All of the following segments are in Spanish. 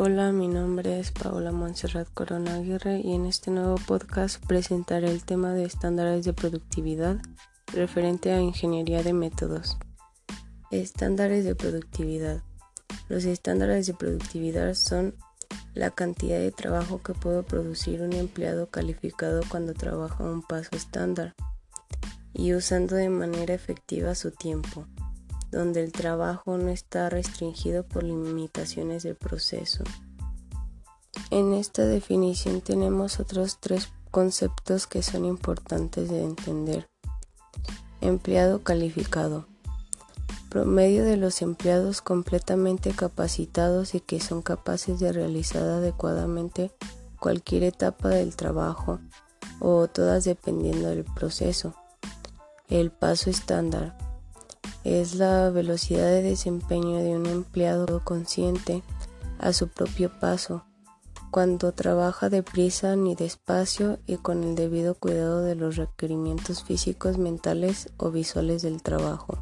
Hola, mi nombre es Paola Montserrat Corona Aguirre y en este nuevo podcast presentaré el tema de estándares de productividad referente a ingeniería de métodos. Estándares de productividad. Los estándares de productividad son la cantidad de trabajo que puede producir un empleado calificado cuando trabaja un paso estándar y usando de manera efectiva su tiempo donde el trabajo no está restringido por limitaciones del proceso. En esta definición tenemos otros tres conceptos que son importantes de entender. Empleado calificado. Promedio de los empleados completamente capacitados y que son capaces de realizar adecuadamente cualquier etapa del trabajo o todas dependiendo del proceso. El paso estándar es la velocidad de desempeño de un empleado consciente a su propio paso, cuando trabaja deprisa ni despacio y con el debido cuidado de los requerimientos físicos, mentales o visuales del trabajo.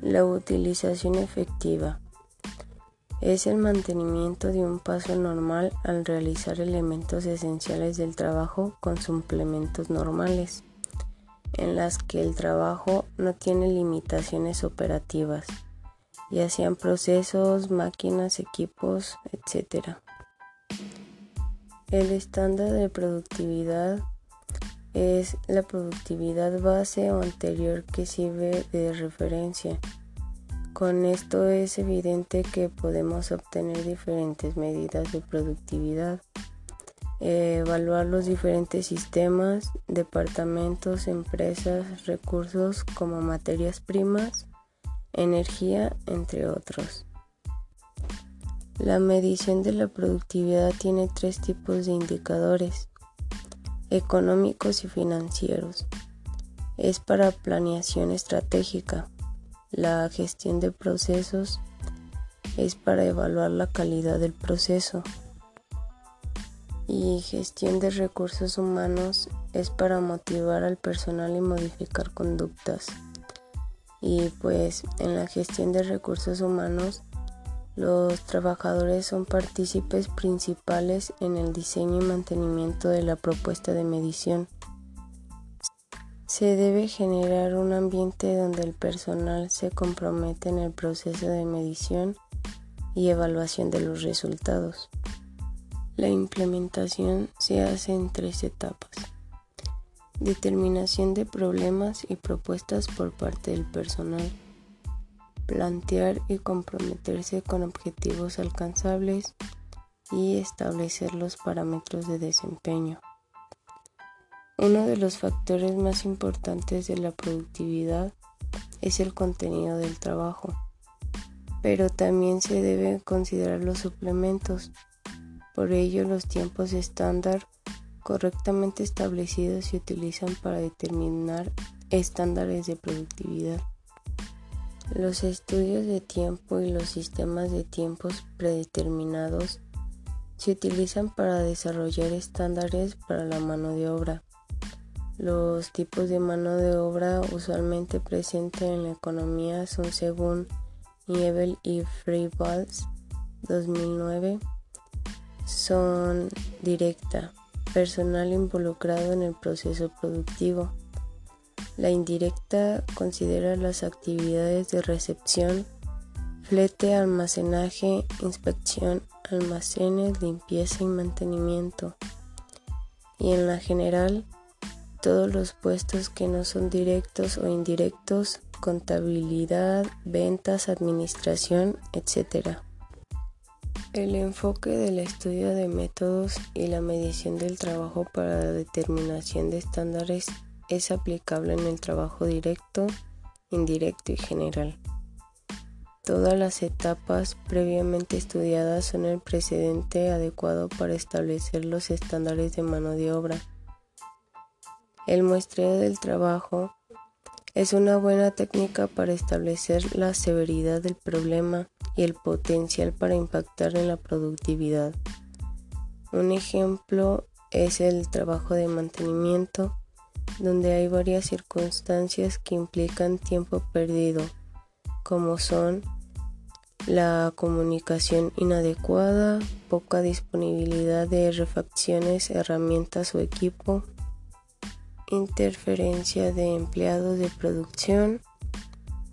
La utilización efectiva es el mantenimiento de un paso normal al realizar elementos esenciales del trabajo con suplementos normales en las que el trabajo no tiene limitaciones operativas, ya sean procesos, máquinas, equipos, etc. El estándar de productividad es la productividad base o anterior que sirve de referencia. Con esto es evidente que podemos obtener diferentes medidas de productividad evaluar los diferentes sistemas, departamentos, empresas, recursos como materias primas, energía, entre otros. La medición de la productividad tiene tres tipos de indicadores, económicos y financieros. Es para planeación estratégica. La gestión de procesos es para evaluar la calidad del proceso y gestión de recursos humanos es para motivar al personal y modificar conductas. Y pues en la gestión de recursos humanos los trabajadores son partícipes principales en el diseño y mantenimiento de la propuesta de medición. Se debe generar un ambiente donde el personal se compromete en el proceso de medición y evaluación de los resultados. La implementación se hace en tres etapas. Determinación de problemas y propuestas por parte del personal. Plantear y comprometerse con objetivos alcanzables y establecer los parámetros de desempeño. Uno de los factores más importantes de la productividad es el contenido del trabajo, pero también se deben considerar los suplementos por ello, los tiempos estándar correctamente establecidos se utilizan para determinar estándares de productividad. Los estudios de tiempo y los sistemas de tiempos predeterminados se utilizan para desarrollar estándares para la mano de obra. Los tipos de mano de obra usualmente presentes en la economía son según Niebel y Freivalds 2009 son directa, personal involucrado en el proceso productivo. La indirecta considera las actividades de recepción, flete, almacenaje, inspección, almacenes, limpieza y mantenimiento. Y en la general, todos los puestos que no son directos o indirectos, contabilidad, ventas, administración, etc. El enfoque del estudio de métodos y la medición del trabajo para la determinación de estándares es aplicable en el trabajo directo, indirecto y general. Todas las etapas previamente estudiadas son el precedente adecuado para establecer los estándares de mano de obra. El muestreo del trabajo es una buena técnica para establecer la severidad del problema y el potencial para impactar en la productividad. Un ejemplo es el trabajo de mantenimiento, donde hay varias circunstancias que implican tiempo perdido, como son la comunicación inadecuada, poca disponibilidad de refacciones, herramientas o equipo, interferencia de empleados de producción,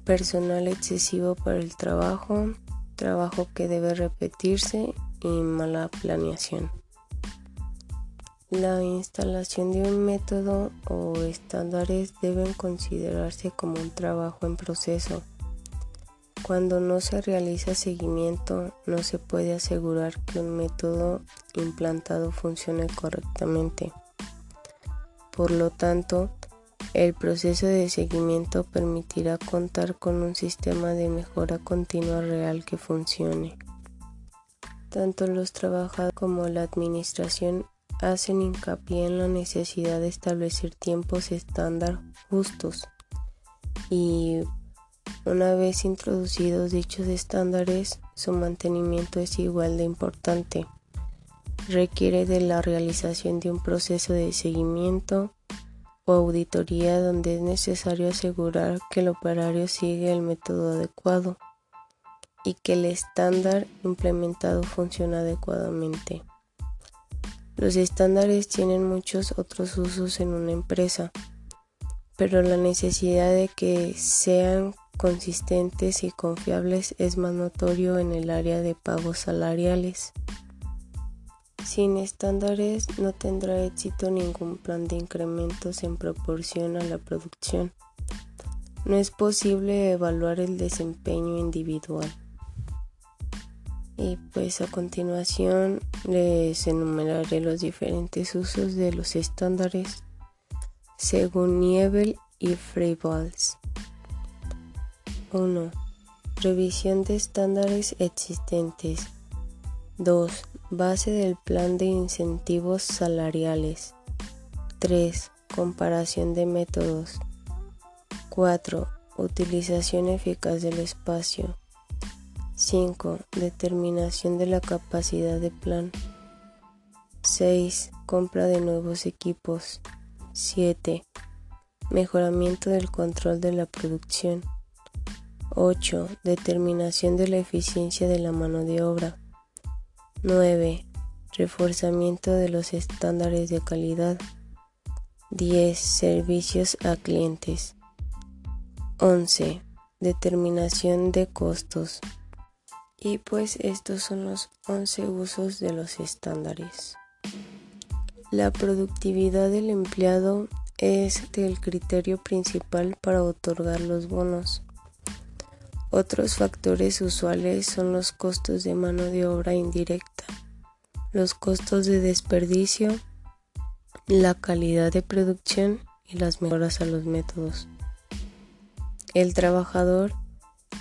personal excesivo para el trabajo, trabajo que debe repetirse y mala planeación. La instalación de un método o estándares deben considerarse como un trabajo en proceso. Cuando no se realiza seguimiento, no se puede asegurar que un método implantado funcione correctamente. Por lo tanto, el proceso de seguimiento permitirá contar con un sistema de mejora continua real que funcione. Tanto los trabajadores como la administración hacen hincapié en la necesidad de establecer tiempos estándar justos y una vez introducidos dichos estándares, su mantenimiento es igual de importante. Requiere de la realización de un proceso de seguimiento o auditoría donde es necesario asegurar que el operario sigue el método adecuado y que el estándar implementado funciona adecuadamente. Los estándares tienen muchos otros usos en una empresa, pero la necesidad de que sean consistentes y confiables es más notorio en el área de pagos salariales. Sin estándares no tendrá éxito ningún plan de incrementos en proporción a la producción. No es posible evaluar el desempeño individual. Y pues a continuación les enumeraré los diferentes usos de los estándares según Niebel y Freivalds. 1. Revisión de estándares existentes. 2. Base del plan de incentivos salariales. 3. Comparación de métodos. 4. Utilización eficaz del espacio. 5. Determinación de la capacidad de plan. 6. Compra de nuevos equipos. 7. Mejoramiento del control de la producción. 8. Determinación de la eficiencia de la mano de obra. 9. Reforzamiento de los estándares de calidad. 10. Servicios a clientes. 11. Determinación de costos. Y pues estos son los 11 usos de los estándares. La productividad del empleado es el criterio principal para otorgar los bonos. Otros factores usuales son los costos de mano de obra indirecta, los costos de desperdicio, la calidad de producción y las mejoras a los métodos. El trabajador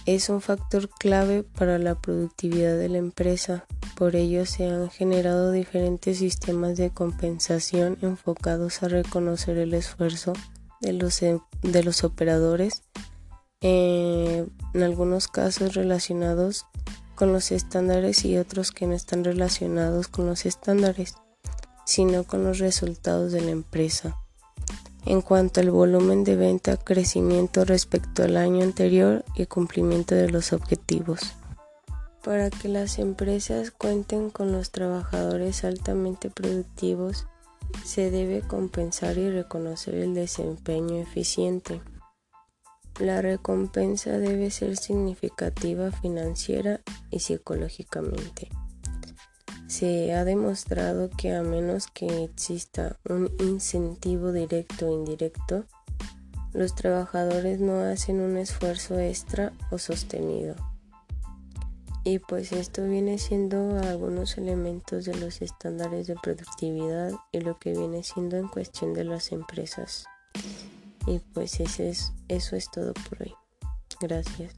es un factor clave para la productividad de la empresa. Por ello se han generado diferentes sistemas de compensación enfocados a reconocer el esfuerzo de los, em, de los operadores, eh, en algunos casos relacionados con los estándares y otros que no están relacionados con los estándares, sino con los resultados de la empresa. En cuanto al volumen de venta, crecimiento respecto al año anterior y cumplimiento de los objetivos. Para que las empresas cuenten con los trabajadores altamente productivos, se debe compensar y reconocer el desempeño eficiente. La recompensa debe ser significativa financiera y psicológicamente. Se ha demostrado que a menos que exista un incentivo directo o indirecto, los trabajadores no hacen un esfuerzo extra o sostenido. Y pues esto viene siendo algunos elementos de los estándares de productividad y lo que viene siendo en cuestión de las empresas. Y pues eso es, eso es todo por hoy. Gracias.